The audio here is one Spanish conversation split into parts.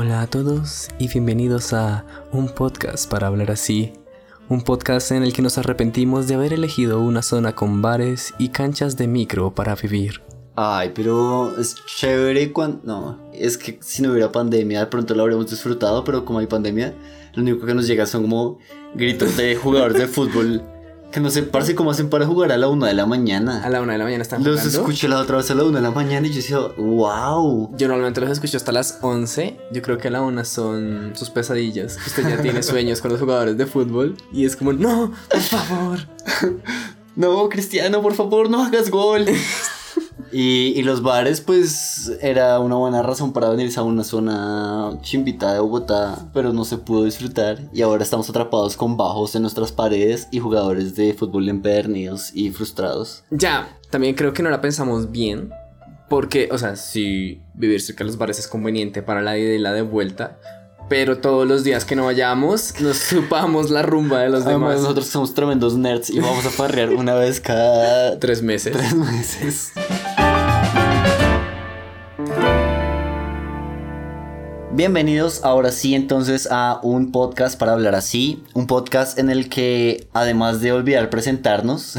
Hola a todos y bienvenidos a un podcast para hablar así. Un podcast en el que nos arrepentimos de haber elegido una zona con bares y canchas de micro para vivir. Ay, pero es chévere cuando... No, es que si no hubiera pandemia de pronto lo habríamos disfrutado, pero como hay pandemia, lo único que nos llega son como gritos de jugadores de fútbol que no sé, parece cómo hacen para jugar a la una de la mañana. A la una de la mañana están Los jugando. escuché la otra vez a la una de la mañana y yo decía, wow. Yo normalmente los escucho hasta las 11. Yo creo que a la una son sus pesadillas. Usted ya tiene sueños con los jugadores de fútbol. Y es como, no, por favor. No, Cristiano, por favor, no hagas gol. y, y los bares, pues, era una buena razón para venirse a una zona chimbita de Bogotá, pero no se pudo disfrutar. Y ahora estamos atrapados con bajos en nuestras paredes y jugadores de fútbol empedernidos y frustrados. Ya, también creo que no la pensamos bien. Porque, o sea, si vivir cerca de los bares es conveniente para la ida y la de vuelta. Pero todos los días que no vayamos, nos supamos la rumba de los Además, demás. nosotros somos tremendos nerds y vamos a farrear una vez cada Tres meses. tres meses. Bienvenidos ahora sí entonces a un podcast para hablar así, un podcast en el que además de olvidar presentarnos,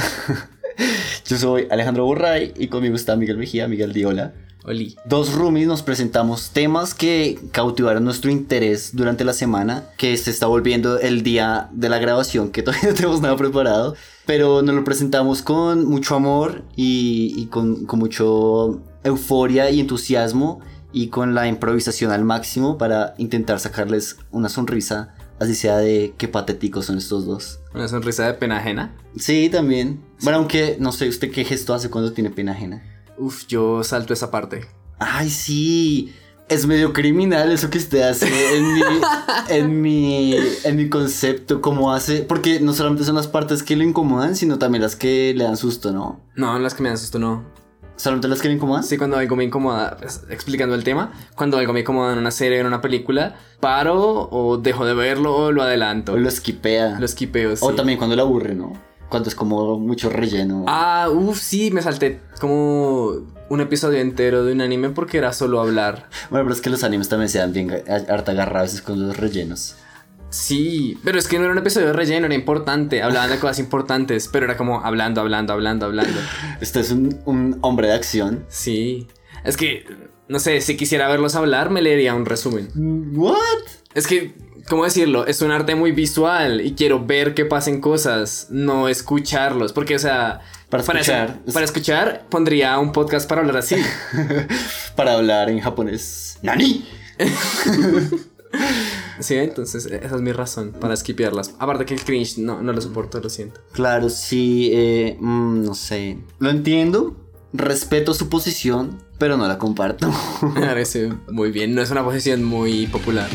yo soy Alejandro Burray y conmigo está Miguel Mejía, Miguel Diola. Oli. Dos roomies nos presentamos temas que cautivaron nuestro interés durante la semana, que se está volviendo el día de la grabación, que todavía no tenemos nada preparado, pero nos lo presentamos con mucho amor y, y con, con mucho euforia y entusiasmo y con la improvisación al máximo para intentar sacarles una sonrisa, así sea de qué patéticos son estos dos. Una sonrisa de pena ajena. Sí, también. Bueno, aunque no sé usted qué gesto hace cuando tiene pena ajena. Uf, yo salto esa parte. Ay, sí. Es medio criminal eso que usted hace en mi, en mi, en mi concepto, como hace, porque no solamente son las partes que lo incomodan, sino también las que le dan susto, ¿no? No, las que me dan susto no. ¿Solamente las que le incomodan? Sí, cuando algo me incomoda, pues, explicando el tema, cuando algo me incomoda en una serie o en una película, paro o dejo de verlo o lo adelanto. O lo esquipea. Lo esquipeo, sí. O también cuando le aburre, ¿no? Cuando es como mucho relleno. Ah, uff, sí, me salté como un episodio entero de un anime porque era solo hablar. Bueno, pero es que los animes también se dan bien harta garra a veces con los rellenos. Sí, pero es que no era un episodio de relleno, era importante, hablaban de cosas importantes, pero era como hablando, hablando, hablando, hablando. Este es un, un hombre de acción. Sí, es que, no sé, si quisiera verlos hablar, me leería un resumen. ¿What? Es que, ¿cómo decirlo? Es un arte muy visual y quiero ver que pasen cosas, no escucharlos. Porque, o sea, Para escuchar. para escuchar, pondría un podcast para hablar así. Para hablar en japonés. ¡Nani! sí, entonces esa es mi razón para skipearlas. Aparte que el cringe no, no lo soporto, lo siento. Claro, sí, eh, mm, no sé. Lo entiendo, respeto su posición, pero no la comparto. Me parece muy bien, no es una posición muy popular.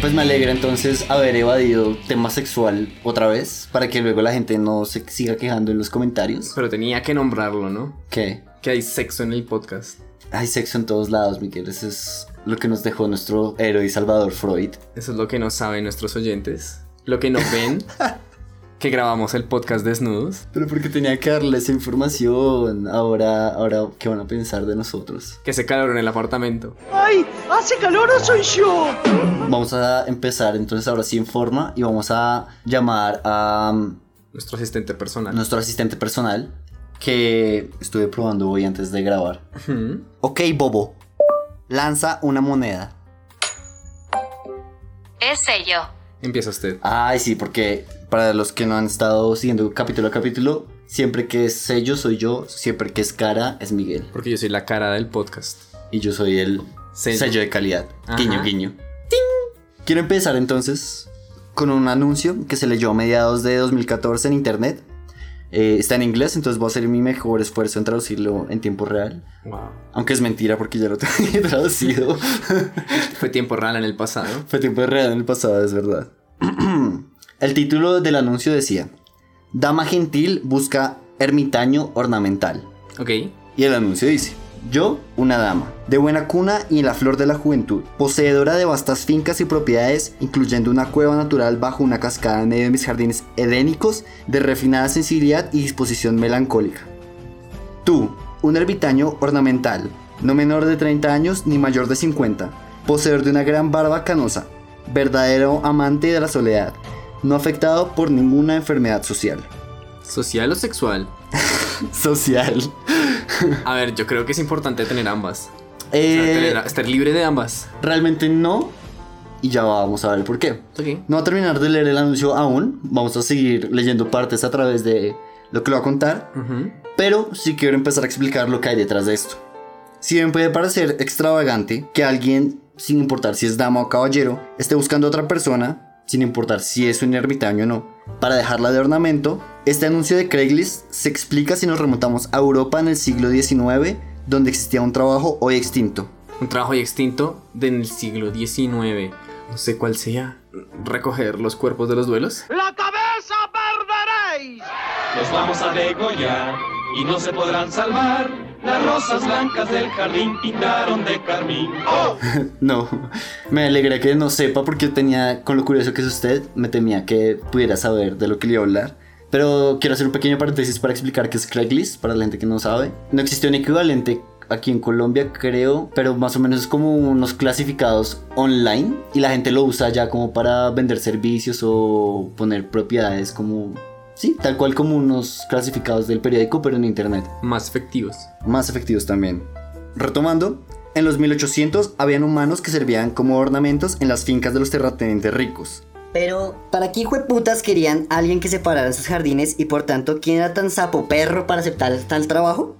Pues me alegra entonces haber evadido tema sexual otra vez, para que luego la gente no se siga quejando en los comentarios. Pero tenía que nombrarlo, ¿no? ¿Qué? Que hay sexo en el podcast. Hay sexo en todos lados, Miguel. Eso es lo que nos dejó nuestro héroe y salvador Freud. Eso es lo que no saben nuestros oyentes. Lo que no ven, que grabamos el podcast desnudos. Pero porque tenía que darle esa información. Ahora, ahora, ¿qué van a pensar de nosotros? Que se calor en el apartamento. ¡Ay! ¡Hace calor o soy yo! Vamos a empezar entonces ahora sí en forma y vamos a llamar a um, Nuestro asistente personal. nuestro asistente personal que estuve probando hoy antes de grabar. Ujú. Ok, Bobo. Lanza una moneda. Ese yo. Empieza usted. Ay, sí, porque para los que no han estado siguiendo capítulo a capítulo, siempre que es sello soy yo, siempre que es cara es Miguel. Porque yo soy la cara del podcast. Y yo soy el Sello. sello, de calidad. Ajá. Guiño, guiño. Quiero empezar entonces con un anuncio que se leyó a mediados de 2014 en internet. Eh, está en inglés, entonces voy a hacer mi mejor esfuerzo en traducirlo en tiempo real. Wow. Aunque es mentira porque ya lo tenía traducido. Fue tiempo real en el pasado. Fue tiempo real en el pasado, es verdad. el título del anuncio decía: Dama gentil busca ermitaño ornamental. Ok. Y el anuncio dice: Yo, una dama, de buena cuna y en la flor de la juventud, poseedora de vastas fincas y propiedades, incluyendo una cueva natural bajo una cascada en medio de mis jardines edénicos, de refinada sensibilidad y disposición melancólica. Tú, un ermitaño ornamental, no menor de 30 años ni mayor de 50, poseedor de una gran barba canosa, verdadero amante de la soledad, no afectado por ninguna enfermedad social. ¿Social o sexual? Social. A ver, yo creo que es importante tener ambas. O sea, Eh, tener- estar libre de ambas. realmente no. Y ya vamos a ver por qué. No va a terminar de leer el anuncio aún. Vamos a seguir leyendo partes a través de lo que lo va a contar. Ujú. Pero sí quiero empezar a explicar lo que hay detrás de esto. Si bien puede parecer extravagante que alguien, sin importar si es dama o caballero, esté buscando a otra persona, sin importar si es un ermitaño o no, para dejarla de ornamento, este anuncio de Craigslist se explica si nos remontamos a Europa en el siglo XIX, donde existía un trabajo hoy extinto. Un trabajo ya extinto del siglo XIX. No sé cuál sea. Recoger los cuerpos de los duelos. ¡La cabeza perderéis! Los vamos a degollar y no se podrán salvar. Las rosas blancas del jardín pintaron de carmín. No, me alegré que no sepa porque tenía, con lo curioso que es usted, me temía que pudiera saber de lo que le iba a hablar. Pero quiero hacer un pequeño paréntesis para explicar qué es Craigslist, para la gente que no sabe. No existe un equivalente aquí en Colombia, creo, pero más o menos es como unos clasificados online y la gente lo usa ya como para vender servicios o poner propiedades como... Sí, tal cual como unos clasificados del periódico, pero en internet Más efectivos. más efectivos también. Retomando, en los 1800 habían humanos que servían como ornamentos en las fincas de los terratenientes ricos. Pero, ¿para qué putas querían alguien que separara sus jardines y por tanto, quién era tan sapo perro para aceptar tal trabajo?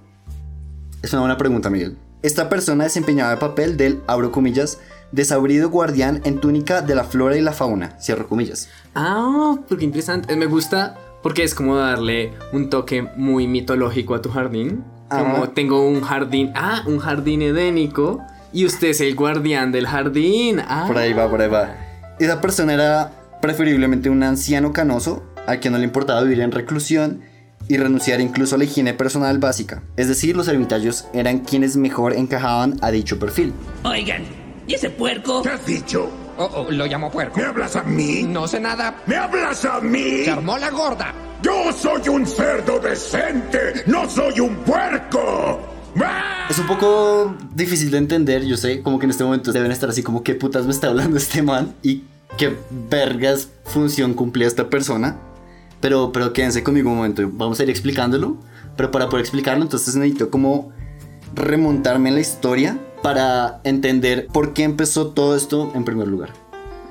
Es una buena pregunta, Miguel. Esta persona desempeñaba el papel del, abro comillas, desabrido guardián en túnica de la flora y la fauna, cierro comillas. Ah, porque interesante. Me gusta porque es como darle un toque muy mitológico a tu jardín. Como Ajá. tengo un jardín. Ah, un jardín edénico. Y usted es el guardián del jardín. Ah. Por ahí va, por ahí va. Esa persona era preferiblemente un anciano canoso, al que no le importaba vivir en reclusión y renunciar incluso a la higiene personal básica. Es decir, los ermitaños eran quienes mejor encajaban a dicho perfil. Oigan, ¿y ese puerco? ¿Qué has dicho? Oh, oh, lo llamo puerco. ¿Me hablas a mí? No sé nada. ¿Me hablas a mí? Se armó la gorda. Yo soy un cerdo decente, no soy un puerco. ¡Ah! Es un poco difícil de entender, yo sé, como que en este momento deben estar así como qué putas me está hablando este man y qué vergas función cumplía esta persona. Pero, pero quédense conmigo un momento, vamos a ir explicándolo. Pero para poder explicarlo, entonces necesito como remontarme en la historia para entender por qué empezó todo esto en primer lugar.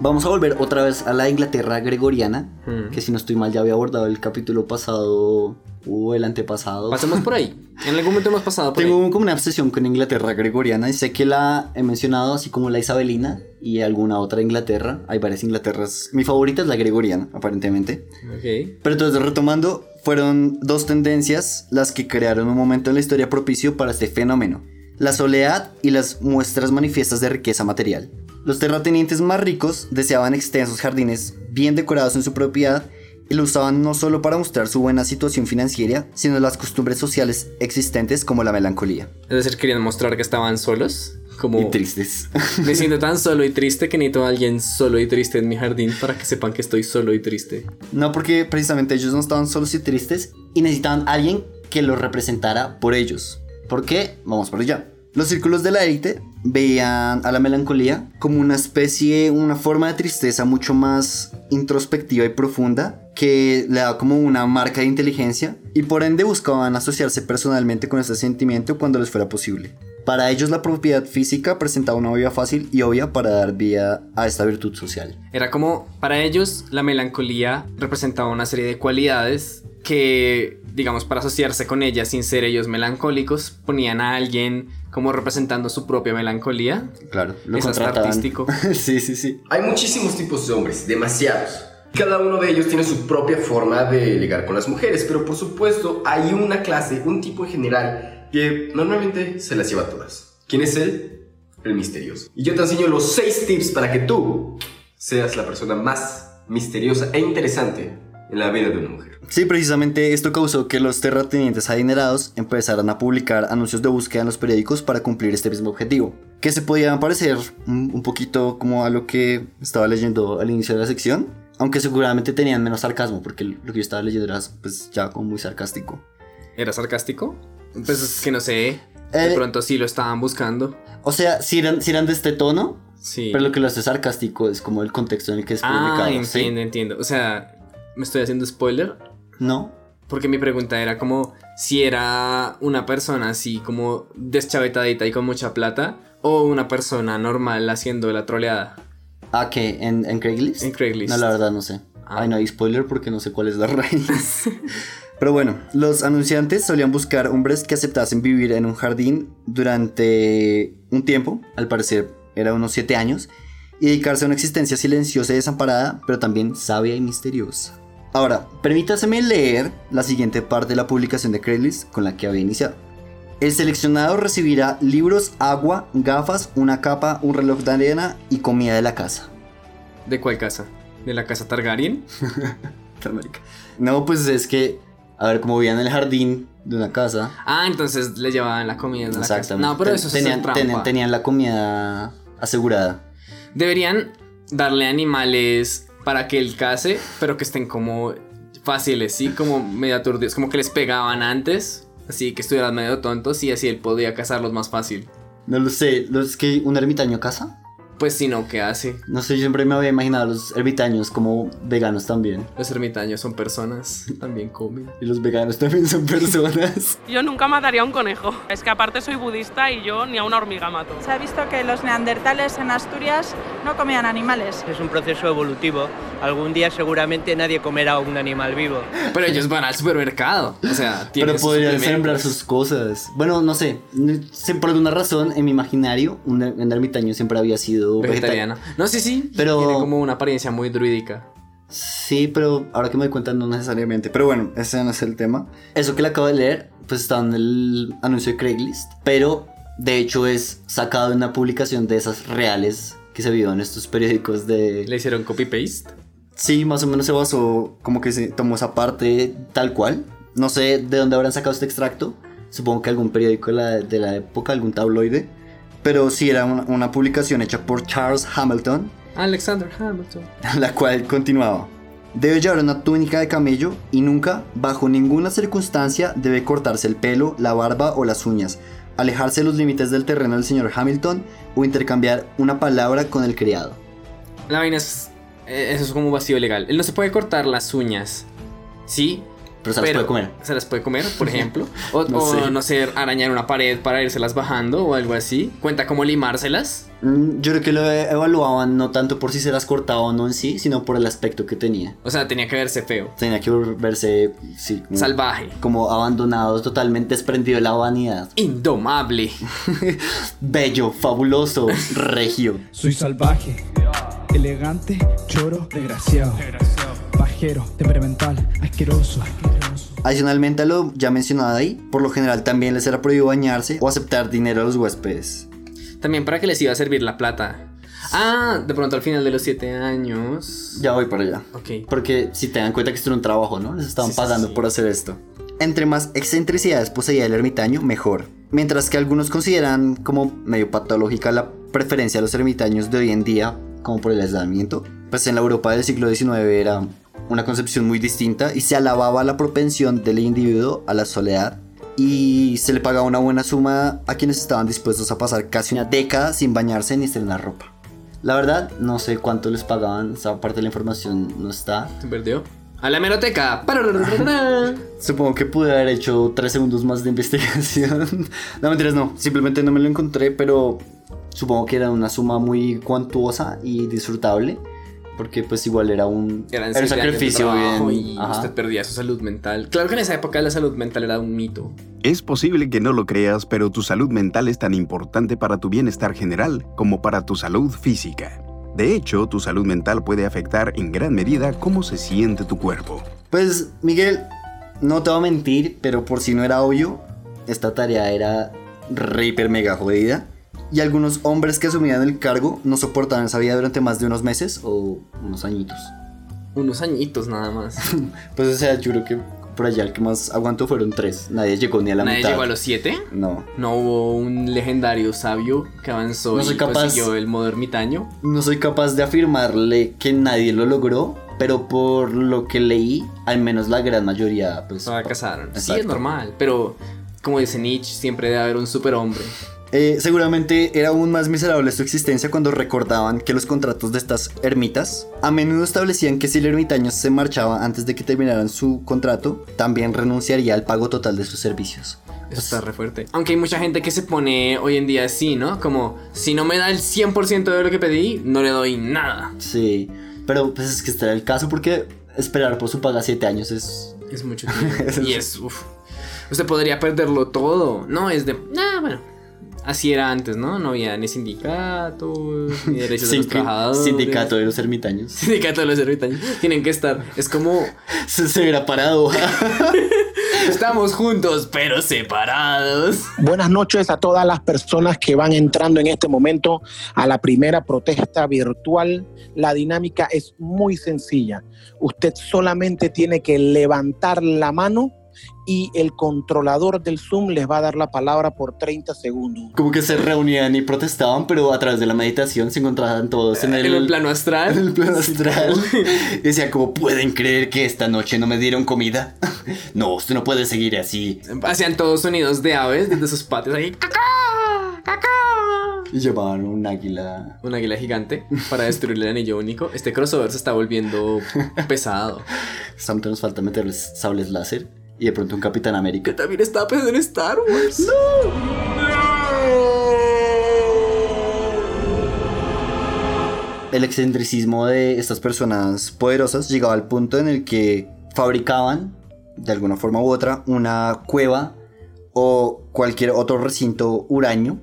Vamos a volver otra vez a la Inglaterra gregoriana, que si no estoy mal ya había abordado el capítulo pasado o el antepasado. Pasemos por ahí. En algún momento hemos pasado por Tengo ahí. como una obsesión con Inglaterra gregoriana y sé que la he mencionado así como la isabelina y alguna otra Inglaterra. Hay varias Inglaterras. Mi favorita es la gregoriana, aparentemente. Ok. Pero entonces retomando, fueron dos tendencias las que crearon un momento en la historia propicio para este fenómeno. La soledad y las muestras manifiestas de riqueza material. Los terratenientes más ricos deseaban extensos jardines bien decorados en su propiedad y lo usaban no solo para mostrar su buena situación financiera, sino las costumbres sociales existentes como la melancolía. Es decir, querían mostrar que estaban solos. Como Y tristes. me siento tan solo y triste que necesito a alguien solo y triste en mi jardín para que sepan que estoy solo y triste. No porque precisamente ellos no estaban solos y tristes y necesitaban a alguien que los representara por ellos. ¿Por qué? Vamos por allá. Los círculos de la élite veían a la melancolía como una especie, una forma de tristeza mucho más introspectiva y profunda que le da como una marca de inteligencia y por ende buscaban asociarse personalmente con este sentimiento cuando les fuera posible. Para ellos la propiedad física presentaba una vía fácil y obvia para dar vida a esta virtud social. Era como, para ellos, la melancolía representaba una serie de cualidades que, digamos, para asociarse con ella sin ser ellos melancólicos, ponían a alguien como representando su propia melancolía. Claro, lo Es artístico. sí, sí, sí. Hay muchísimos tipos de hombres, demasiados. Cada uno de ellos tiene su propia forma de ligar con las mujeres, pero por supuesto hay una clase, un tipo en general, que normalmente se las lleva a todas. ¿Quién es él? El misterioso. Y yo te enseño los 6 tips para que tú seas la persona más misteriosa e interesante en la vida de una mujer. Sí, precisamente esto causó que los terratenientes adinerados empezaran a publicar anuncios de búsqueda en los periódicos para cumplir este mismo objetivo, que se podían parecer un, un poquito como a lo que estaba leyendo al inicio de la sección, aunque seguramente tenían menos sarcasmo, porque lo que yo estaba leyendo era pues ya como muy sarcástico. ¿Era sarcástico? Pues es que no sé. De Eh, pronto sí lo estaban buscando. O sea, si eran, si eran de este tono, Sí. pero lo que lo hace sarcástico es como el contexto en el que es publicado. ah, ¿sí? entiendo, entiendo. O sea, me estoy haciendo spoiler. ¿No? Porque mi pregunta era como si era una persona así como deschavetadita y con mucha plata o una persona normal haciendo la troleada. Ah, ¿qué? ¿En, en Craigslist? En Craigslist. No, la verdad no sé. Ah. Ay, no hay spoiler porque no sé cuál es la raíz. Pero bueno, los anunciantes solían buscar hombres que aceptasen vivir en un jardín durante un tiempo, al parecer era unos 7 años, y dedicarse a una existencia silenciosa y desamparada, pero también sabia y misteriosa. Ahora, permítaseme leer la siguiente parte de la publicación de Craigslist con la que había iniciado. El seleccionado recibirá libros, agua, gafas, una capa, un reloj de arena y comida de la casa. ¿De cuál casa? ¿De la casa Targaryen? No, pues es que, a ver, como vivían en el jardín de una casa. Ah, entonces le llevaban la comida de la casa. Exactamente. No, pero Ten- eso es tenían, trampa. tenían, tenían la comida asegurada. Deberían darle animales para que él case, pero que estén como fáciles, ¿sí? Como medio aturdidos, como que les pegaban antes, así que estuvieran medio tontos y así él podía cazarlos más fácil. No lo sé, ¿lo- ¿es que un ermitaño casa? Pues si no, ¿qué hace? No sé, yo siempre me había imaginado a los ermitaños como veganos también. Los ermitaños son personas, también comen. Y los veganos también son personas. Yo nunca mataría a un conejo. Es que aparte soy budista y yo ni a una hormiga mato. Se ha visto que los neandertales en Asturias no comían animales. Es un proceso evolutivo. Algún día seguramente nadie comerá un animal vivo. Pero ellos van al supermercado, o sea, tienen Pero podrían sembrar sus cosas. Bueno, no sé. Por alguna razón, en mi imaginario, un, er- un ermitaño siempre había sido Vegetariana. vegetariano. No, sí, sí. Pero- Tiene como una apariencia muy druídica. Sí, pero ahora que me doy cuenta no necesariamente. Pero bueno, ese no es el tema. Eso que le acabo de leer, pues está en el anuncio de Craigslist. Pero de hecho es sacado de una publicación de esas reales que se vio en estos periódicos de... Le hicieron copy-paste. Sí, más o menos se basó, como que se tomó esa parte tal cual. No sé de dónde habrán sacado este extracto. Supongo que algún periódico de la, de la época, algún tabloide. Pero sí era una, una publicación hecha por Charles Hamilton, Alexander Hamilton. la cual continuaba. Debe llevar una túnica de camello y nunca, bajo ninguna circunstancia, debe cortarse el pelo, la barba o las uñas, alejarse de los límites del terreno del señor Hamilton o intercambiar una palabra con el criado. La vaina es. eh, Eso es como un vacío legal. Él no se puede cortar las uñas. Sí. Pero se las puede comer. Se las puede comer, por ejemplo. O No o, sé. no sé, arañar una pared para irselas bajando o algo así. Cuenta como limárselas. Mm, Yo creo que lo evaluaban no tanto por si se las cortaba o no en sí, sino por el aspecto que tenía. O sea, tenía que verse feo. Tenía que verse, sí, como, Salvaje. como abandonado, totalmente desprendido de la vanidad. Indomable. Bello, fabuloso, regio. Soy salvaje, elegante, choro, desgraciado, pajero, temperamental, asqueroso. Adicionalmente a lo ya mencionado ahí, por lo general también les era prohibido bañarse o aceptar dinero a los huéspedes. También para que les iba a servir la plata. Ah, de pronto al final de los siete años. Ya voy para allá. Ok. Porque si te dan cuenta que esto era un trabajo, ¿no? Les estaban Sí, sí, pagando sí. por hacer esto. Entre más excentricidades poseía el ermitaño, mejor. Mientras que algunos consideran como medio patológica la preferencia a los ermitaños de hoy en día, como por el aislamiento, pues en la Europa del siglo XIX era una concepción muy distinta y se alababa la propensión del individuo a la soledad y se le pagaba una buena suma a quienes estaban dispuestos a pasar casi una década sin bañarse ni estrenar ropa. La verdad, no sé cuánto les pagaban, esa parte de la información no está. Se perdió. A la. Pararararara. Supongo que pude haber hecho tres segundos más de investigación. no, mentiras, no. Simplemente no me lo encontré, pero supongo que era una suma muy cuantuosa y disfrutable. Porque pues igual era un, era sacrificio bien... y ajá. usted perdía su salud mental. Claro que en esa época la salud mental era un mito. Es posible que no lo creas, pero tu salud mental es tan importante para tu bienestar general como para tu salud física. De hecho, tu salud mental puede afectar en gran medida cómo se siente tu cuerpo. Pues, Miguel, no te voy a mentir, pero por si no era obvio, esta tarea era re hiper mega jodida. Y algunos hombres que asumían el cargo no soportaban esa vida durante más de unos meses o unos añitos. Unos añitos nada más. Pues o sea, yo creo que por allá el que más aguantó fueron tres. Nadie llegó ni a la ¿Nadie mitad. llegó a los siete? No. No hubo un legendario sabio que avanzó No soy y capaz- consiguió el modo ermitaño. No soy capaz de afirmarle que nadie lo logró, pero por lo que leí, al menos la gran mayoría, pues... Fracasaron. Sí, es normal, pero como dice Nietzsche, siempre debe haber un superhombre. Eh, seguramente era aún más miserable su existencia cuando recordaban que los contratos de estas ermitas a menudo establecían que si el ermitaño se marchaba antes de que terminaran su contrato, también renunciaría al pago total de sus servicios. Eso está re fuerte. Aunque hay mucha gente que se pone hoy en día así, ¿no? Como, si no me da el 100% de lo que pedí, no le doy nada. Sí, pero pues es que este era el caso porque esperar por su paga 7 años es... Es mucho tiempo. y es, uff. Usted podría perderlo todo. No, es de... Así era antes, ¿no? No había ni sindicatos, ni derechos de los trabajadores. Sindicato de los ermitaños. Sindicato de los ermitaños. Tienen que estar. Es como. Se, se hubiera parado. Estamos juntos, pero separados. Buenas noches a todas las personas que van entrando en este momento a la primera protesta virtual. La dinámica es muy sencilla. Usted solamente tiene que levantar la mano y el controlador del Zoom les va a dar la palabra por 30 segundos. Como que se reunían y protestaban, pero a través de la meditación se encontraban todos en el, En el plano astral. En el plano astral. Y decían, como pueden creer que esta noche no me dieron comida? No, usted no puede seguir así. Hacían todos sonidos de aves desde sus patios ahí. Y llevaban un águila. Un águila gigante para destruir el anillo único. Este crossover se está volviendo pesado. Solamente nos falta meterles sables láser y de pronto un Capitán América. También está pensando en Star Wars. El excentricismo de estas personas poderosas llegaba al punto en el que fabricaban, de alguna forma u otra, una cueva o cualquier otro recinto huraño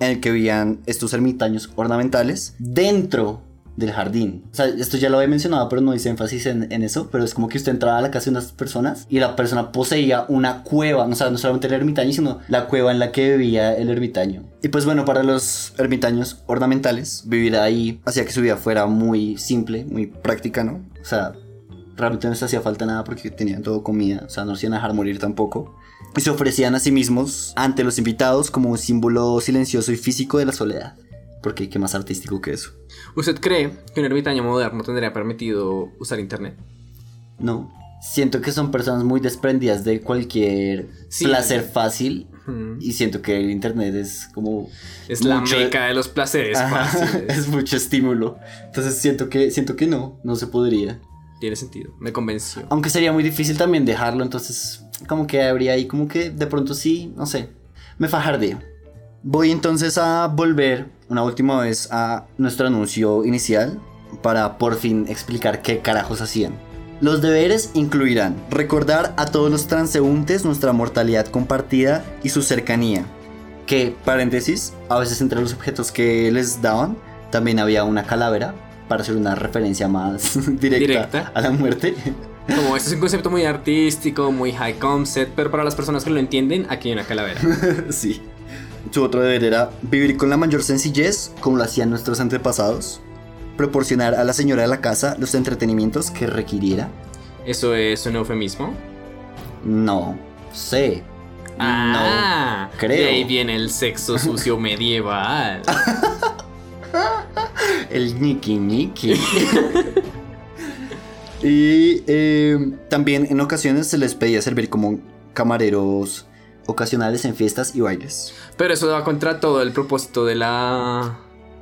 en el que vivían estos ermitaños ornamentales dentro del jardín. O sea, esto ya lo había mencionado, pero no hice énfasis en, en eso, pero es como que usted entraba a la casa de unas personas y la persona poseía una cueva, o sea, no solamente el ermitaño, sino la cueva en la que vivía el ermitaño. Y pues bueno, para los ermitaños ornamentales, vivir ahí hacía que su vida fuera muy simple, muy práctica, ¿no? O sea, realmente no les hacía falta nada porque tenían todo comida, o sea, no se iban a dejar morir tampoco. Y se ofrecían a sí mismos ante los invitados como un símbolo silencioso y físico de la soledad. Porque qué más artístico que eso. ¿Usted cree que un ermitaño moderno tendría permitido usar internet? No. Siento que son personas muy desprendidas de cualquier Sí. placer fácil. Ujú. Y siento que el internet es como. Es la mucho- meca de los placeres Ajá, fáciles. es mucho estímulo. Entonces siento que, siento que no, no se podría. Tiene sentido, me convenció. Aunque sería muy difícil también dejarlo, entonces como que habría ahí como que de pronto sí, no sé, me fajardeo. Voy entonces a volver una última vez a nuestro anuncio inicial para por fin explicar qué carajos hacían. Los deberes incluirán recordar a todos los transeúntes nuestra mortalidad compartida y su cercanía. Que, paréntesis, a veces entre los objetos que les daban también había una calavera para hacer una referencia más directa, Directa. a la muerte. Como este es un concepto muy artístico, muy high concept, pero para las personas que lo entienden, aquí hay una calavera. sí. Su otro deber era vivir con la mayor sencillez, como lo hacían nuestros antepasados, proporcionar a la señora de la casa los entretenimientos que requiriera. ¿Eso es un eufemismo? No sé. Ah, no creo. de ahí viene el sexo sucio medieval. El Niki Niki. y eh, también en ocasiones se les pedía servir como camareros ocasionales en fiestas y bailes. Pero eso va contra todo el propósito de la...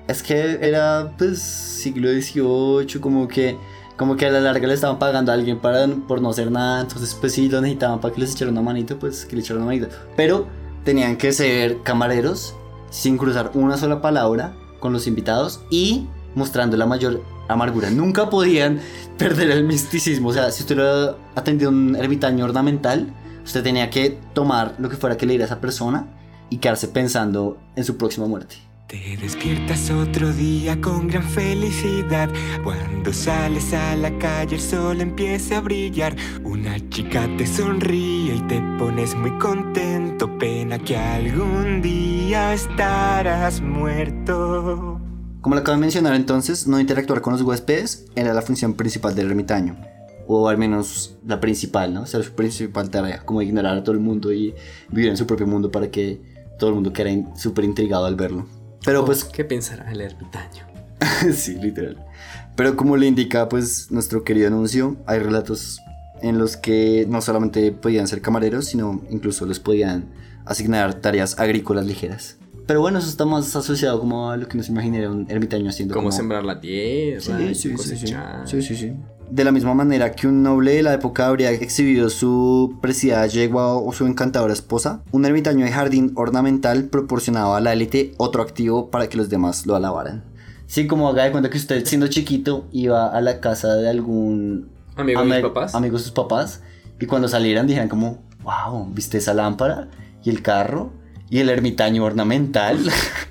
Es que era pues siglo XVIII, como que como que a la larga le estaban pagando a alguien para, por no hacer nada, entonces pues sí lo necesitaban para que les echaran una manito, pues que le echaran una manito. Pero tenían que ser camareros sin cruzar una sola palabra con los invitados y mostrando la mayor amargura. Nunca podían perder el misticismo, o sea, si usted hubiera atendido a un ermitaño ornamental, usted tenía que tomar lo que fuera que le diera a esa persona y quedarse pensando en su próxima muerte. Te despiertas otro día con gran felicidad. Cuando sales a la calle el sol empieza a brillar. Una chica te sonríe y te pones muy contento. Pena que algún día estarás muerto. Como lo acabo de mencionar entonces, no interactuar con los huéspedes era la función principal del ermitaño. O al menos la principal, ¿no? O sea, su principal tarea, como ignorar a todo el mundo y vivir en su propio mundo para que todo el mundo quedara in- súper intrigado al verlo. Pero pues ¿Qué pensará el ermitaño? sí, literal. Pero como le indica pues nuestro querido anuncio, hay relatos en los que no solamente podían ser camareros, sino incluso les podían asignar tareas agrícolas ligeras. Pero bueno, eso está más asociado como a lo que nos imaginaría un ermitaño haciendo. Cómo como- sembrar la tierra, Sí, sí, sí, sí. cosechar. Sí, sí, sí. De la misma manera que un noble de la época habría exhibido su preciada yegua o su encantadora esposa, un ermitaño de jardín ornamental proporcionaba a la élite otro activo para que los demás lo alabaran. Sí, como haga de cuenta que usted siendo chiquito iba a la casa de algún Amigo de ame- papás. amigo de sus papás y cuando salieran dijeran como, wow, ¿viste esa lámpara? ¿Y el carro? ¿Y el ermitaño ornamental?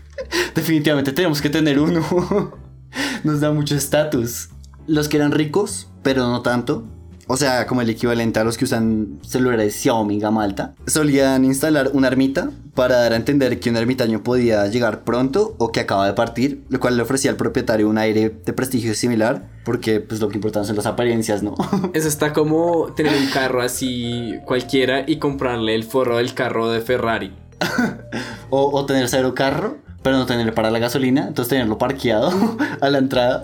Definitivamente tenemos que tener uno. Nos da mucho estatus. Los que eran ricos, pero no tanto. O sea, como el equivalente a los que usan celulares Xiaomi gama alta. Solían instalar una ermita para dar a entender que un ermitaño podía llegar pronto o que acaba de partir, lo cual le ofrecía al propietario un aire de prestigio similar, porque pues lo que importan son las apariencias, ¿no? Eso está como tener un carro así cualquiera y comprarle el forro del carro de Ferrari. o, o tener cero carro, pero no tener para la gasolina, entonces tenerlo parqueado a la entrada.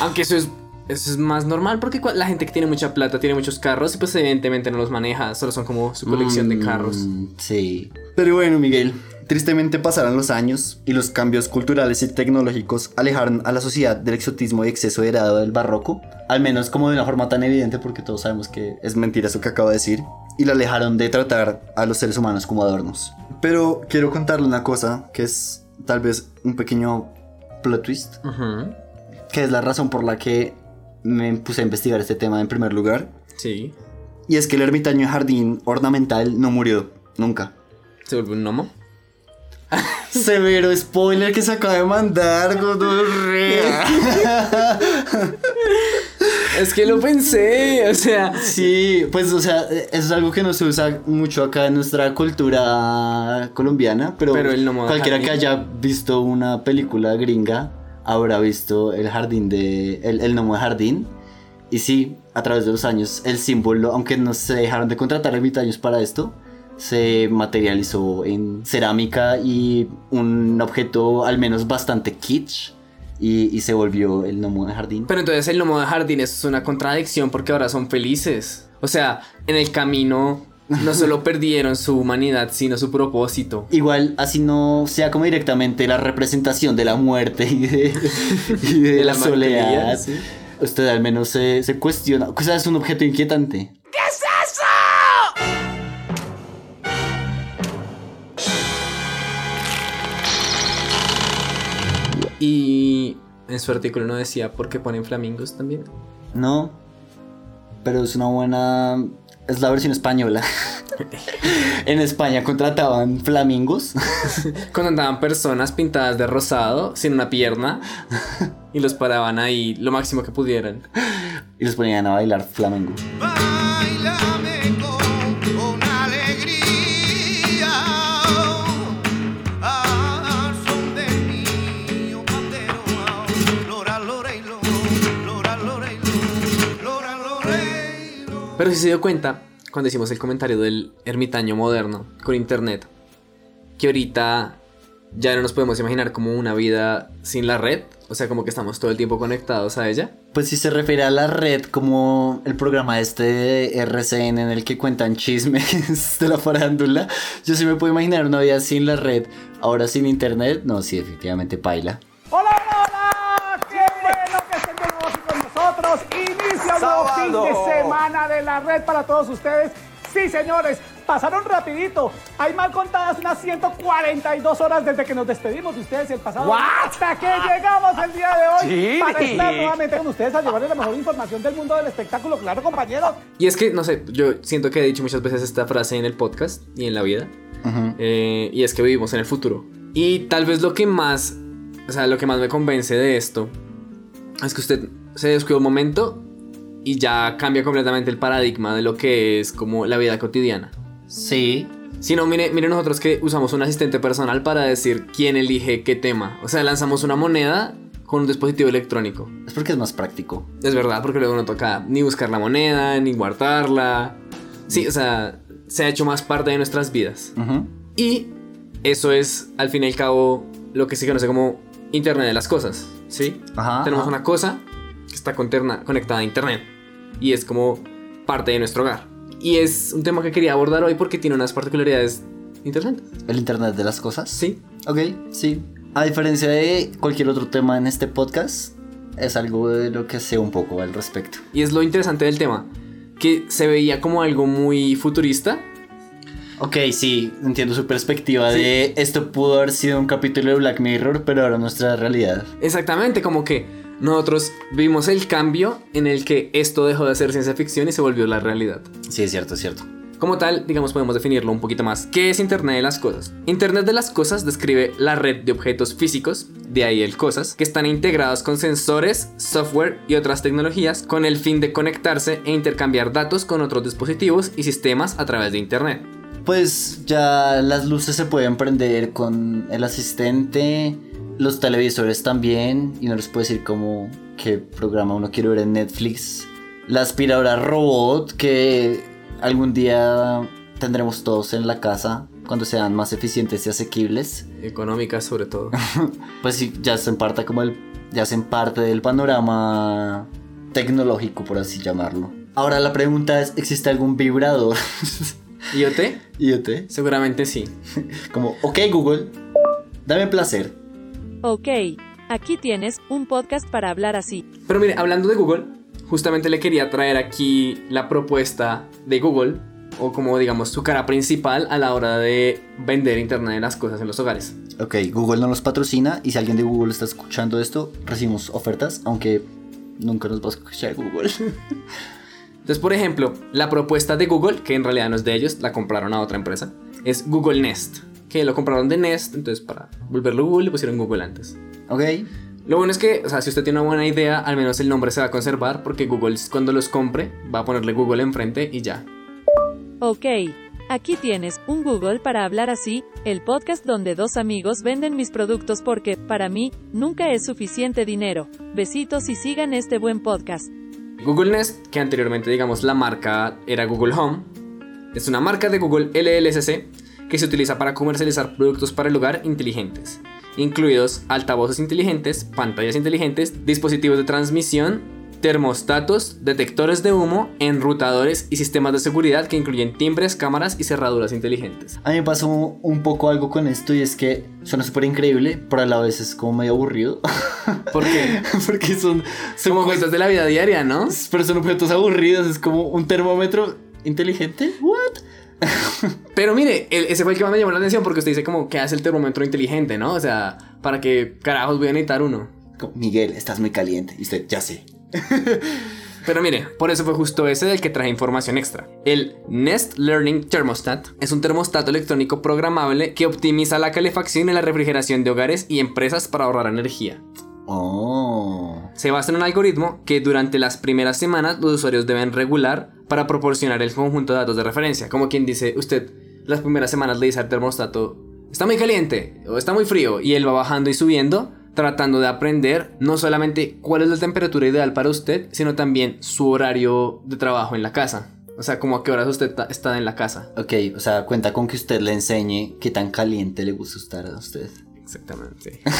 Aunque eso es, eso es más normal porque la gente que tiene mucha plata tiene muchos carros y pues evidentemente no los maneja, solo son como su colección de carros. Mm, Sí. Pero bueno, Miguel, tristemente pasaron los años y los cambios culturales y tecnológicos alejaron a la sociedad del exotismo y exceso heredado del barroco, al menos como de una forma tan evidente porque todos sabemos que es mentira eso que acabo de decir, y la alejaron de tratar a los seres humanos como adornos. Pero quiero contarle una cosa que es tal vez un pequeño plot twist, Ujú. Que es la razón por la que me puse a investigar este tema en primer lugar. Sí. Y es que el ermitaño jardín ornamental no murió, nunca. ¿Se vuelve un gnomo? Severo spoiler que se acaba de mandar, Godorrea. Es que lo pensé, o sea. Sí, pues, o sea, eso es algo que no se usa mucho acá en nuestra cultura colombiana, pero, Pero el de cualquiera que haya visto una película gringa habrá visto el jardín de. el, el gnomo de jardín. Y sí, a través de los años, el símbolo, aunque no se dejaron de contratar ermitaños para esto, se materializó en cerámica y un objeto al menos bastante kitsch. Y, y se volvió el gnomo de jardín. Pero entonces el gnomo de jardín es una contradicción porque ahora son felices. O sea, en el camino no solo perdieron su humanidad, sino su propósito. Igual, así no sea como directamente la representación de la muerte y de, y de De la, la soledad. sí. Usted al menos se, se cuestiona. O sea, es un objeto inquietante. ¿Qué es eso? Y en su artículo no decía por qué ponen flamingos también. No. Pero es una buena. Es la versión española. en España contrataban flamingos. Contrataban personas pintadas de rosado, sin una pierna, y los paraban ahí lo máximo que pudieran. y los ponían a bailar flamengo. Pero si se dio cuenta, cuando hicimos el comentario del ermitaño moderno con internet, que ahorita ya no nos podemos imaginar como una vida sin la red, o sea, como que estamos todo el tiempo conectados a ella. Pues si se refiere a la red como el programa este de RCN en el que cuentan chismes de la farándula, yo sí me puedo imaginar una vida sin la red, ahora sin internet, no, sí, efectivamente paila. ¡Hola, hola, hola! ¡Qué bueno que estén de nuevo aquí con nosotros! Inicia un nuevo fin Sábado. de semana de la red para todos ustedes. Sí, señores, pasaron rapidito. Hay mal contadas unas 142 horas desde que nos despedimos de ustedes el pasado. What? Hasta que llegamos el día de hoy para estar nuevamente con ustedes a llevarles la mejor información del mundo del espectáculo. Claro, compañeros. Y es que, no sé, yo siento que he dicho muchas veces esta frase en el podcast y en la vida. Eh, y es que vivimos en el futuro. Y tal vez lo que más, o sea, lo que más me convence de esto es que usted se descuida un momento y ya cambia completamente el paradigma de lo que es como la vida cotidiana. Sí, Sino mire, mire nosotros que usamos un asistente personal para decir quién elige qué tema. O sea, lanzamos una moneda con un dispositivo electrónico. Es porque es más práctico. Es verdad, porque luego no toca ni buscar la moneda, ni guardarla. Sí, o sea, se ha hecho más parte de nuestras vidas. Y eso es, al fin y al cabo, lo que se conoce como Internet de las cosas. ¿Sí? Ajá, Tenemos ajá. una cosa que está conterna- conectada a Internet. Y es como parte de nuestro hogar. Y es un tema que quería abordar hoy porque tiene unas particularidades interesantes. ¿El Internet de las cosas? Sí. Ok, sí. A diferencia de cualquier otro tema en este podcast, es algo de lo que sé un poco al respecto. Y es lo interesante del tema. Que se veía como algo muy futurista. Ok, sí, entiendo su perspectiva de esto pudo haber sido un capítulo de Black Mirror, pero ahora nuestra realidad. Exactamente, como que nosotros vimos el cambio en el que esto dejó de ser ciencia ficción y se volvió la realidad. Sí, es cierto, es cierto. Como tal, digamos, podemos definirlo un poquito más. ¿Qué es Internet de las Cosas? Internet de las Cosas describe la red de objetos físicos, de ahí el cosas, que están integrados con sensores, software y otras tecnologías con el fin de conectarse e intercambiar datos con otros dispositivos y sistemas a través de Internet. Pues ya las luces se pueden prender con el asistente, los televisores también, y no les puedo decir como qué programa uno quiere ver en Netflix. La aspiradora robot que algún día tendremos todos en la casa cuando sean más eficientes y asequibles. Económicas sobre todo. Pues sí, ya hacen parte como el, ya hacen parte del panorama tecnológico, por así llamarlo. Ahora la pregunta es, ¿existe algún vibrador? ¿IoT? ¿IoT? Seguramente sí. Como, ok Google, dame placer. Ok, aquí tienes un podcast para hablar así. Pero mire, hablando de Google, justamente le quería traer aquí la propuesta de Google, o como digamos su cara principal a la hora de vender Internet de las cosas en los hogares. Ok, Google no nos patrocina y si alguien de Google está escuchando esto, recibimos ofertas, aunque nunca nos va a escuchar Google. Entonces, por ejemplo, la propuesta de Google, que en realidad no es de ellos, la compraron a otra empresa, es Google Nest, que lo compraron de Nest, entonces para volverlo Google le pusieron Google antes. ok, Lo bueno es que, o sea, si usted tiene una buena idea, al menos el nombre se va a conservar, porque Google cuando los compre va a ponerle Google enfrente y ya. Ok, aquí tienes un Google para hablar así, el podcast donde dos amigos venden mis productos porque, para mí, nunca es suficiente dinero. Besitos y sigan este buen podcast. Google Nest, que anteriormente digamos la marca era Google Home, es una marca de Google LLCC que se utiliza para comercializar productos para el hogar inteligentes, incluidos altavoces inteligentes, pantallas inteligentes, dispositivos de transmisión, termostatos, detectores de humo, enrutadores y sistemas de seguridad que incluyen timbres, cámaras y cerraduras inteligentes. a mí me pasó un poco algo con esto y es que suena súper increíble, pero a la vez es como medio aburrido. ¿Por qué? Porque son, son Como cosas de la vida diaria, ¿no? Pero son objetos aburridos, es como un termómetro inteligente. ¿What? Pero mire, ese fue el que más me llamó la atención porque usted dice como que hace el termómetro inteligente, ¿no? O sea, ¿para qué carajos voy a necesitar uno? Miguel, estás muy caliente. Y usted, ya sé. Pero mire, por eso fue justo ese del que traje información extra. El Nest Learning Thermostat es un termostato electrónico programable que optimiza la calefacción y la refrigeración de hogares y empresas para ahorrar energía. Oh. Se basa en un algoritmo que durante las primeras semanas los usuarios deben regular para proporcionar el conjunto de datos de referencia. Como quien dice, usted las primeras semanas le dice al termostato, está muy caliente o está muy frío y él va bajando y subiendo tratando de aprender no solamente cuál es la temperatura ideal para usted, sino también su horario de trabajo en la casa. O sea, como a qué horas usted está en la casa. Ok, o sea, cuenta con que usted le enseñe qué tan caliente le gusta estar a usted. Exactamente.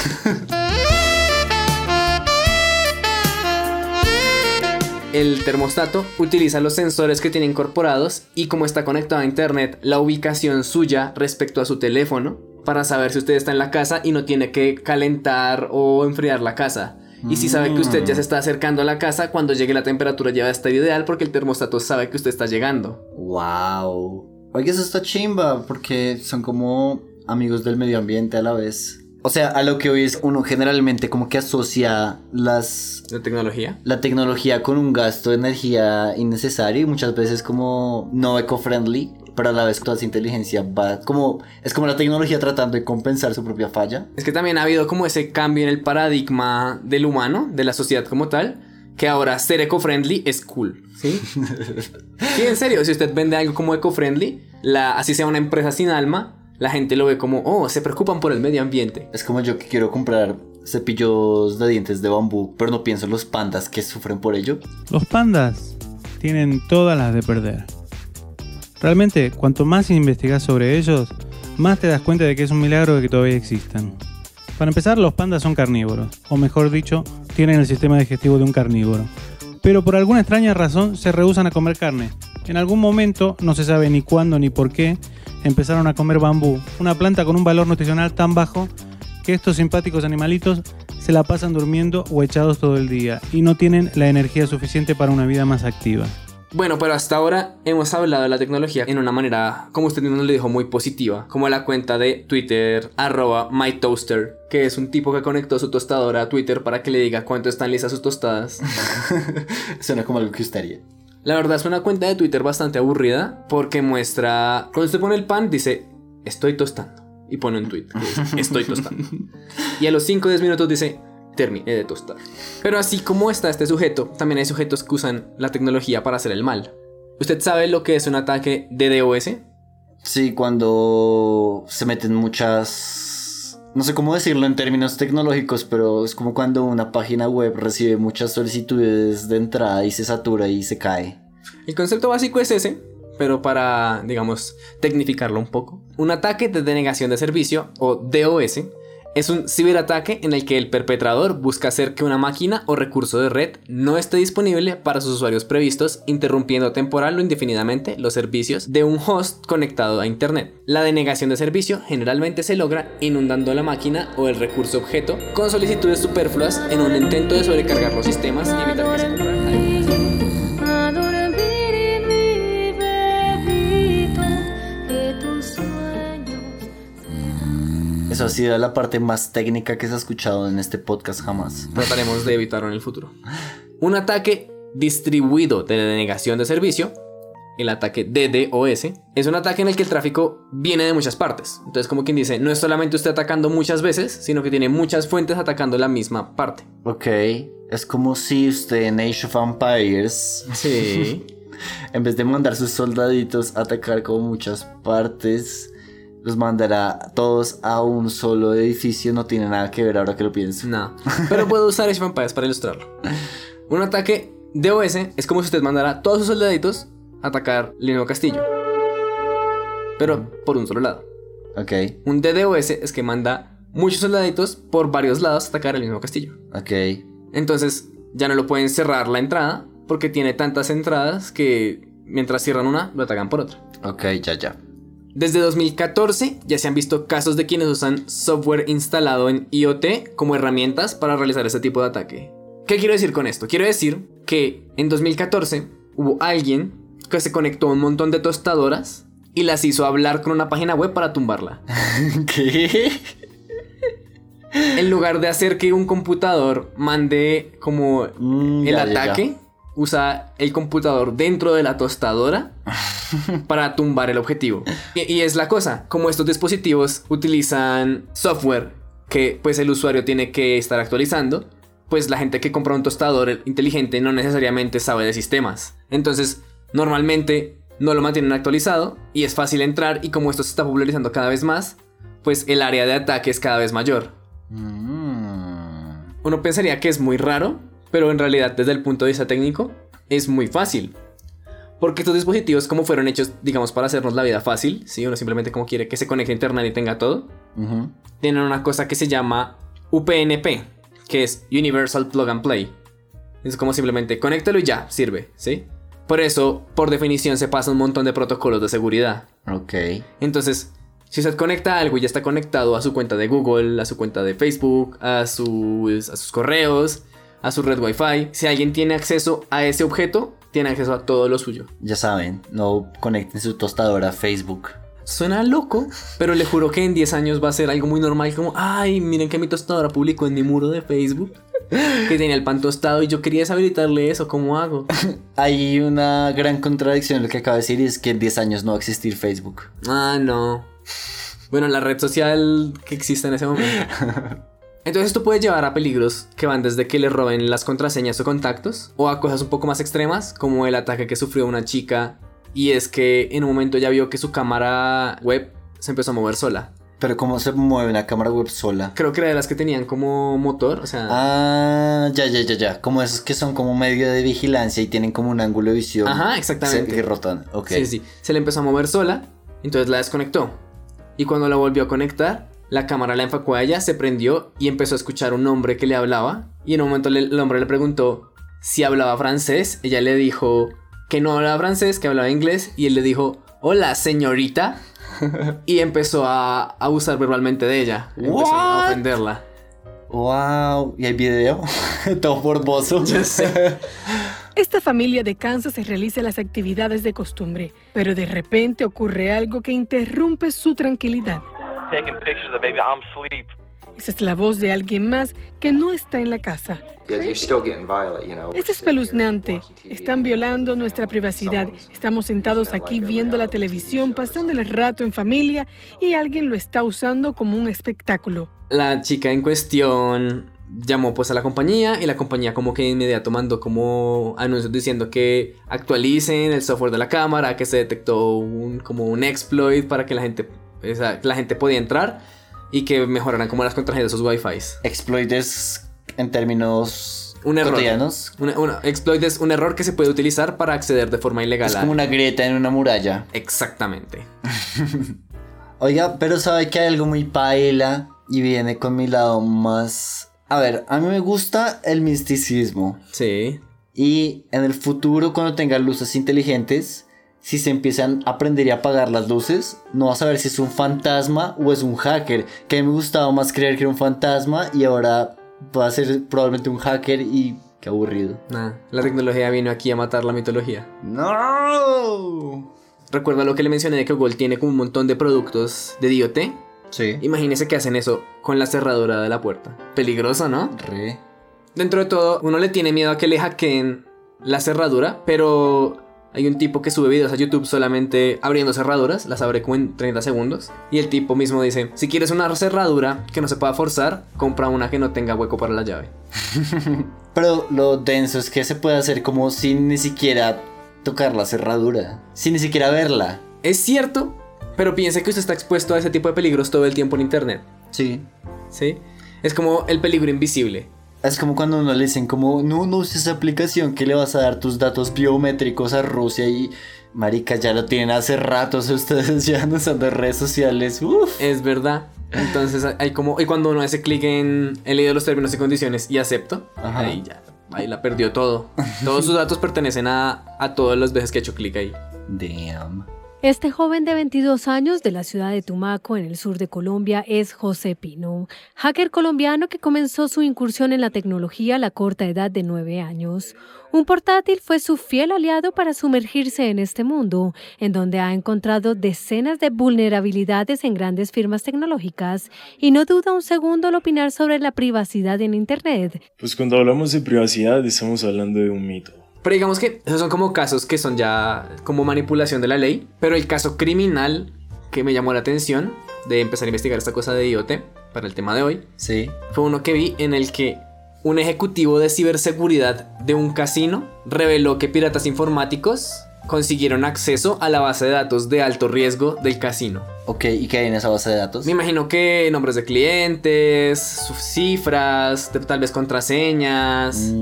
El termostato utiliza los sensores que tiene incorporados y como está conectado a internet, la ubicación suya respecto a su teléfono para saber si usted está en la casa y no tiene que calentar o enfriar la casa. Y si sabe que usted ya se está acercando a la casa, cuando llegue la temperatura ya va a estar ideal porque el termostato sabe que usted está llegando. Wow. Oiga, eso está chimba, porque son como amigos del medio ambiente a la vez. O sea, a lo que hoy es uno generalmente como que asocia las... ¿La tecnología? La tecnología con un gasto de energía innecesario y muchas veces como no eco-friendly, pero a la vez toda esa inteligencia va como... Es como la tecnología tratando de compensar su propia falla. Es que también ha habido como ese cambio en el paradigma del humano, de la sociedad como tal, que ahora ser eco-friendly es cool, ¿sí? Sí, en serio, si usted vende algo como eco-friendly, la, así sea una empresa sin alma, la gente lo ve como, oh, se preocupan por el medio ambiente. Es como yo que quiero comprar cepillos de dientes de bambú, pero no pienso en los pandas que sufren por ello. Los pandas tienen todas las de perder. Realmente, cuanto más investigas sobre ellos, más te das cuenta de que es un milagro de que todavía existan. Para empezar, los pandas son carnívoros, o mejor dicho, tienen el sistema digestivo de un carnívoro. Pero por alguna extraña razón se rehusan a comer carne. En algún momento, no se sabe ni cuándo ni por qué, empezaron a comer bambú, una planta con un valor nutricional tan bajo que estos simpáticos animalitos se la pasan durmiendo o echados todo el día y no tienen la energía suficiente para una vida más activa. Bueno, pero hasta ahora hemos hablado de la tecnología en una manera, como usted mismo le dijo, muy positiva, como la cuenta de Twitter, arroba mytoaster, que es un tipo que conectó su tostadora a Twitter para que le diga cuánto están listas sus tostadas. Suena como algo que usted haría. La verdad es una cuenta de Twitter bastante aburrida porque muestra, cuando usted pone el pan, dice, estoy tostando. Y pone un tweet, que dice, estoy tostando. y a los 5 o 10 minutos dice, terminé de tostar. Pero así como está este sujeto, también hay sujetos que usan la tecnología para hacer el mal. ¿Usted sabe lo que es un ataque de DOS? Sí, cuando se meten muchas... No sé cómo decirlo en términos tecnológicos, pero es como cuando una página web recibe muchas solicitudes de entrada y se satura y se cae. El concepto básico es ese, pero para, digamos, tecnificarlo un poco. Un ataque de denegación de servicio, o DOS, es un ciberataque en el que el perpetrador busca hacer que una máquina o recurso de red no esté disponible para sus usuarios previstos, interrumpiendo temporal o indefinidamente los servicios de un host conectado a Internet. La denegación de servicio generalmente se logra inundando la máquina o el recurso objeto con solicitudes superfluas en un intento de sobrecargar los sistemas y evitar que se cumplan Eso ha sido la parte más técnica que se ha escuchado en este podcast jamás. Trataremos de evitarlo en el futuro. Un ataque distribuido de denegación de servicio, el ataque DDoS, es un ataque en el que el tráfico viene de muchas partes. Entonces, como quien dice, no es solamente usted atacando muchas veces, sino que tiene muchas fuentes atacando la misma parte. Ok, es como si usted en Age of Empires... Sí. en vez de mandar sus soldaditos a atacar como muchas partes los mandará todos a un solo edificio. No tiene nada que ver ahora que lo pienso. No. Pero puedo usar Age para ilustrarlo. Un ataque DOS es como si usted mandara todos sus soldaditos a atacar el mismo castillo. Pero por un solo lado. Ok. Un DDoS es que manda muchos soldaditos por varios lados a atacar el mismo castillo. Ok. Entonces ya no lo pueden cerrar la entrada porque tiene tantas entradas que mientras cierran una, lo atacan por otra. Ok, ya, ya. Desde 2014 ya se han visto casos de quienes usan software instalado en IoT como herramientas para realizar este tipo de ataque. ¿Qué quiero decir con esto? Quiero decir que en 2014 hubo alguien que se conectó a un montón de tostadoras y las hizo hablar con una página web para tumbarla. ¿Qué? En lugar de hacer que un computador mande como el Mm, ya, ataque. Usa el computador dentro de la tostadora para tumbar el objetivo. Y, y es la cosa, como estos dispositivos utilizan software que pues el usuario tiene que estar actualizando, pues la gente que compra un tostador inteligente no necesariamente sabe de sistemas. Entonces, normalmente no lo mantienen actualizado y es fácil entrar y como esto se está popularizando cada vez más, pues el área de ataque es cada vez mayor. Mm. Uno pensaría que es muy raro, pero en realidad desde el punto de vista técnico es muy fácil. Porque estos dispositivos como fueron hechos, digamos, para hacernos la vida fácil, si uno simplemente como quiere que se conecte a internet y tenga todo, tienen una cosa que se llama UPnP, que es Universal Plug and Play. Es como simplemente conéctalo y ya, sirve, ¿sí? Por eso, por definición, se pasa un montón de protocolos de seguridad. Ok. Entonces, si usted conecta algo y ya está conectado a su cuenta de Google, a su cuenta de Facebook, a sus, a sus correos, a su red Wi-Fi, si alguien tiene acceso a ese objeto, tiene acceso a todo lo suyo. Ya saben, no conecten su tostadora a Facebook. Suena loco, pero le juro que en 10 años va a ser algo muy normal como, ay, miren que mi tostadora publicó en mi muro de Facebook que tenía el pan tostado y yo quería deshabilitarle eso, ¿cómo hago? Hay una gran contradicción en lo que acaba de decir y es que en 10 años no va a existir Facebook. Ah, no. Bueno, la red social que existe en ese momento. Entonces esto puede llevar a peligros que van desde que le roben las contraseñas o contactos o a cosas un poco más extremas como el ataque que sufrió una chica y es que en un momento ya vio que su cámara web se empezó a mover sola. Pero ¿cómo se mueve una cámara web sola? Creo que era de las que tenían como motor, o sea... Ah, ya, ya, ya, ya. Como esos que son como medio de vigilancia y tienen como un ángulo de visión. Ajá, exactamente. Se- rotan. Ok. Sí, sí. Se le empezó a mover sola, entonces la desconectó. Y cuando la volvió a conectar, la cámara la enfocó a ella, se prendió y empezó a escuchar un hombre que le hablaba. Y en un momento le- el hombre le preguntó si hablaba francés. Ella le dijo que no hablaba francés, que hablaba inglés. Y él le dijo, hola señorita. y empezó a abusar verbalmente de ella. Empezó a ofenderla. Wow. ¿Y hay video? Todo morboso. Esta familia de Kansas se realiza las actividades de costumbre, pero de repente ocurre algo que interrumpe su tranquilidad. Taking pictures of the baby. I'm asleep. Esa es la voz de alguien más que no está en la casa. Es espeluznante. Están violando nuestra privacidad. Estamos sentados aquí viendo la televisión, pasando el rato en familia y alguien lo está usando como un espectáculo. La chica en cuestión llamó pues a la compañía y la compañía como que de inmediato mandó como anuncios diciendo que actualicen el software de la cámara, que se detectó un, como un exploit para que la gente, que la gente podía entrar y que mejoraran como las contraseñas de sus wifi. Exploit es en términos Un error. cotidianos. Una- una- exploit es un error que se puede utilizar para acceder de forma ilegal. Es a- como una grieta en una muralla. Exactamente. Oiga, pero sabe que hay algo muy paela y viene con mi lado más... A ver, a mí me gusta el misticismo. Sí. Y en el futuro, cuando tengan luces inteligentes, si se empiezan a prender y apagar las luces, no vas a ver si es un fantasma o es un hacker. Que a mí me gustaba más creer que era un fantasma y ahora va a ser probablemente un hacker y qué aburrido. Nah, la tecnología vino aquí a matar la mitología. ¡No! Recuerda lo que le mencioné de que Google tiene como un montón de productos de DOT. Sí. Imagínese que hacen eso con la cerradura de la puerta. Peligroso, ¿no? Re. Dentro de todo, uno le tiene miedo a que le hackeen la cerradura, pero hay un tipo que sube videos a YouTube solamente abriendo cerraduras, las abre como en 30 segundos, y el tipo mismo dice, si quieres una cerradura que no se pueda forzar, compra una que no tenga hueco para la llave. Pero lo denso es que se puede hacer como sin ni siquiera tocar la cerradura, sin ni siquiera verla. Es cierto, pero piense que usted está expuesto a ese tipo de peligros todo el tiempo en internet. Sí. ¿Sí? Es como el peligro invisible. Es como cuando uno le dicen como, no, no uses esa aplicación que le vas a dar tus datos biométricos a Rusia y... Marica, ya lo tienen hace rato, ustedes ya no usando redes sociales. Uf. Es verdad. Entonces hay como... Y cuando uno hace clic en he leído los términos y condiciones y acepto, Ajá. ahí ya, ahí la perdió todo. Todos sus datos pertenecen a, a todas las veces que ha hecho clic ahí. Damn. Este joven de 22 años de la ciudad de Tumaco, en el sur de Colombia, es José Pino, hacker colombiano que comenzó su incursión en la tecnología a la corta edad de 9 años. Un portátil fue su fiel aliado para sumergirse en este mundo, en donde ha encontrado decenas de vulnerabilidades en grandes firmas tecnológicas y no duda un segundo al opinar sobre la privacidad en Internet. Pues cuando hablamos de privacidad estamos hablando de un mito. Pero digamos que esos son como casos que son ya como manipulación de la ley. Pero el caso criminal que me llamó la atención de empezar a investigar esta cosa de IoT para el tema de hoy Sí. fue uno que vi en el que un ejecutivo de ciberseguridad de un casino reveló que piratas informáticos consiguieron acceso a la base de datos de alto riesgo del casino. Ok, ¿y qué hay en esa base de datos? Me imagino que nombres de clientes, sus cifras, tal vez contraseñas,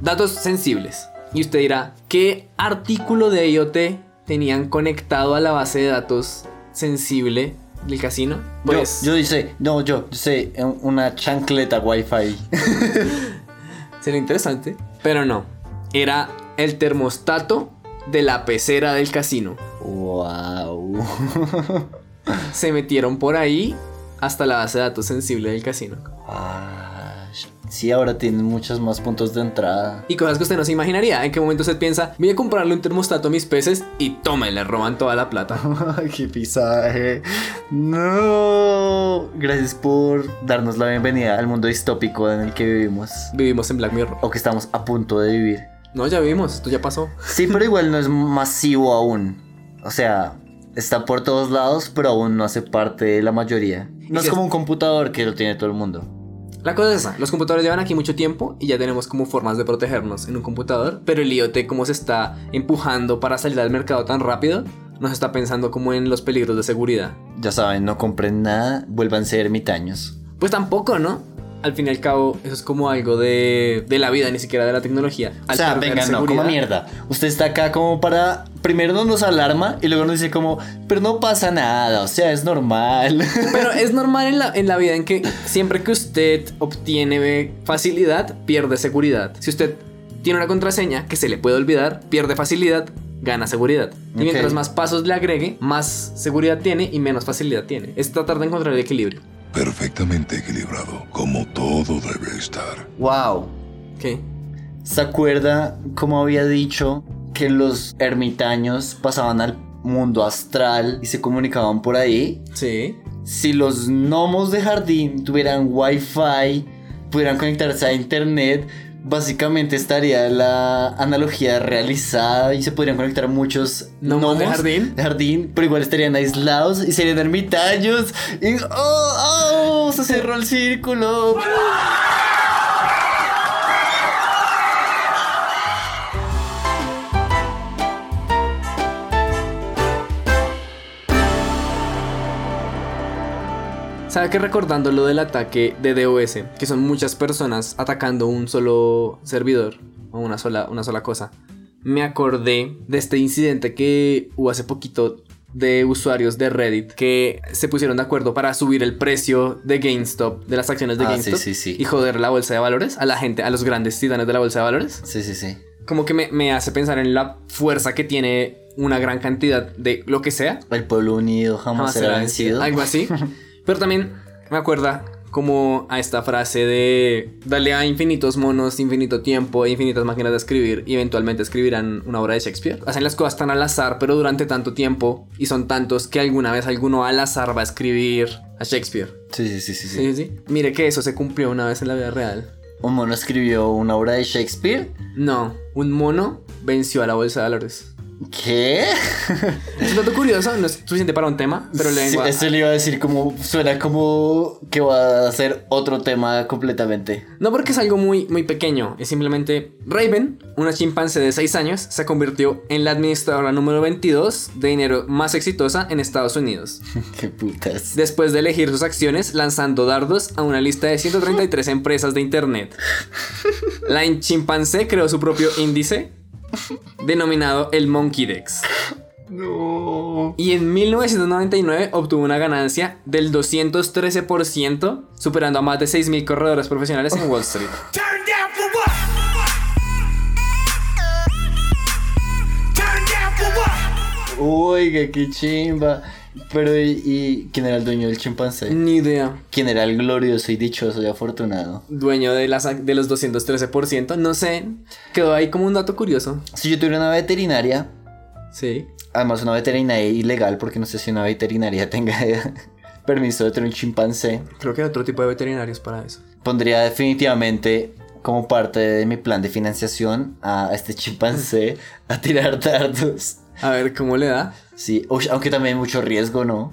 datos sensibles. Y usted dirá, ¿qué artículo de IoT tenían conectado a la base de datos sensible del casino? Pues Yo, yo no, yo, yo sé, eh, una chancleta wifi. sería interesante, pero no. Era el termostato de la pecera del casino. Wow. Se metieron por ahí hasta la base de datos sensible del casino. Sí, ahora tienen muchos más puntos de entrada. Y cosas que usted no se imaginaría. En qué momento usted piensa, voy a comprarle un termostato a mis peces y tome, le roban toda la plata. ¡Qué pisaje! No. Gracias por darnos la bienvenida al mundo distópico en el que vivimos. Vivimos en Black Mirror. O que estamos a punto de vivir. No, ya vivimos, esto ya pasó. Sí, pero igual no es masivo aún. O sea, está por todos lados, pero aún no hace parte de la mayoría. No es como un computador que lo tiene todo el mundo. La cosa es esa, los computadores llevan aquí mucho tiempo y ya tenemos como formas de protegernos en un computador, pero el IoT como se está empujando para salir al mercado tan rápido, nos está pensando como en los peligros de seguridad. Ya saben, no compren nada, vuelvan a ser ermitaños. Pues tampoco, ¿no? Al fin y al cabo, eso es como algo de, de la vida, ni siquiera de la tecnología. O sea, venga, no, como mierda. Usted está acá como para. Primero no nos alarma y luego nos dice como, pero no pasa nada, o sea, es normal. Pero es normal en la, en la vida en que siempre que usted obtiene facilidad, pierde seguridad. Si usted tiene una contraseña que se le puede olvidar, pierde facilidad, gana seguridad. Y mientras más pasos le agregue, más seguridad tiene y menos facilidad tiene. Es tratar de encontrar el equilibrio. Perfectamente equilibrado, como todo debe estar. wow. ¿Qué? ¿Se acuerda cómo había dicho que los ermitaños pasaban al mundo astral y se comunicaban por ahí? Sí. Si los gnomos de jardín tuvieran wifi, pudieran conectarse a internet, básicamente estaría la analogía realizada y se podrían conectar muchos ¿Gnomos de jardín? de jardín, pero igual estarían aislados y serían ermitaños. Y ¡oh! ¡oh! Se cerró el círculo. ¿Sabe que recordando lo del ataque de DOS, que son muchas personas atacando un solo servidor o una sola, una sola cosa? Me acordé de este incidente que hubo hace poquito de usuarios de Reddit que se pusieron de acuerdo para subir el precio de GameStop, de las acciones de Ah, sí, GameStop sí, sí. y joder la bolsa de valores a la gente, a los grandes titanes de la bolsa de valores. Sí, sí, sí. Como que me, me hace pensar en la fuerza que tiene una gran cantidad de lo que sea El pueblo unido jamás, será vencido. algo así. Pero también me acuerda como a esta frase de darle a infinitos monos, infinito tiempo e infinitas máquinas de escribir y eventualmente escribirán una obra de Shakespeare. Hacen las cosas tan al azar, pero durante tanto tiempo y son tantos que alguna vez alguno al azar va a escribir a Shakespeare. Sí, sí, sí, sí, sí. Sí, sí. Mire que eso se cumplió una vez en la vida real. ¿Un mono escribió una obra de Shakespeare? No, un mono venció a la bolsa de valores. ¿Qué? Es un dato curioso, no es suficiente para un tema, pero le Sí, vengo a- Esto le iba a decir como suena como que va a ser otro tema completamente. No porque es algo muy, muy pequeño, es simplemente Raven, una chimpancé de 6 años, se convirtió en la administradora número 22 de dinero más exitosa en Estados Unidos. Qué putas. Después de elegir sus acciones lanzando dardos a una lista de 133 empresas de internet. La chimpancé creó su propio índice denominado el Monkey Dex. Y en 1999 obtuvo una ganancia del 213%, superando a más de 6.000 corredores profesionales en Wall Street. Oiga, qué chimba. Pero ¿y, y quién era el dueño del chimpancé? Ni idea. ¿Quién era el glorioso y dichoso y afortunado? Dueño de, las, de los 213%, no sé. Quedó ahí como un dato curioso. Si yo tuviera una veterinaria, Sí. además una veterinaria ilegal, porque no sé si una veterinaria tenga permiso de tener un chimpancé, Creo que hay otro tipo de veterinarios para eso. pondría definitivamente como parte de mi plan de financiación a este chimpancé a tirar dardos. A ver cómo le da. Sí, uy, aunque también hay mucho riesgo, ¿no?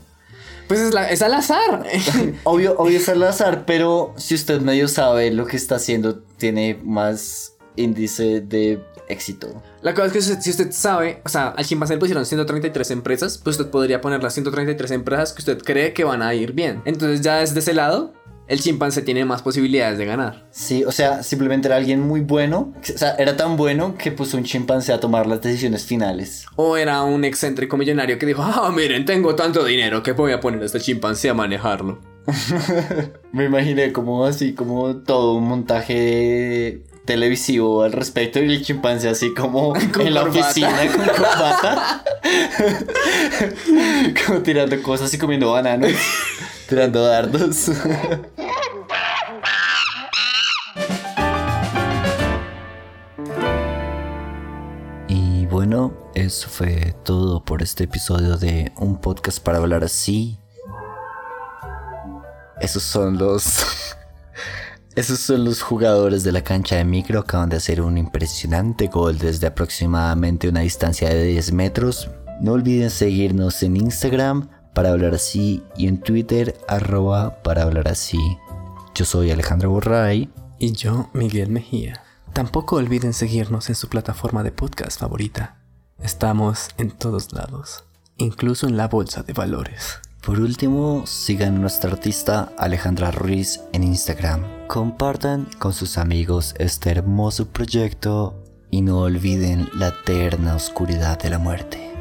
Pues es, la- es al azar. Obvio, obvio es al azar, pero si usted medio sabe lo que está haciendo, tiene más índice de éxito. La cosa es que si si usted sabe, o sea, al chimpancé le pusieron 133 empresas, pues usted podría poner las 133 empresas que usted cree que van a ir bien. Entonces ya desde ese lado, el chimpancé tiene más posibilidades de ganar. Sí, o sea, simplemente era alguien muy bueno. O sea, era tan bueno que puso un chimpancé a tomar las decisiones finales. O era un excéntrico millonario que dijo, ah, miren, tengo tanto dinero que voy a poner a este chimpancé a manejarlo. Me imaginé como así, como todo un montaje televisivo al respecto y el chimpancé así como Con en la corbata. oficina con corbata. como tirando cosas y comiendo bananos. tirando dardos. Y bueno, eso fue todo por este episodio de un podcast para hablar así. Esos son los. Esos son los jugadores de la cancha de micro. Acaban de hacer un impresionante gol desde aproximadamente una distancia de 10 metros. No olviden seguirnos en Instagram para hablar así y en Twitter arroba para hablar así. Yo soy Alejandra Borray. Y yo, Miguel Mejía. Tampoco olviden seguirnos en su plataforma de podcast favorita. Estamos en todos lados, incluso en la bolsa de valores. Por último, sigan a nuestra artista Alejandra Ruiz en Instagram. Compartan con sus amigos este hermoso proyecto y no olviden la eterna oscuridad de la muerte.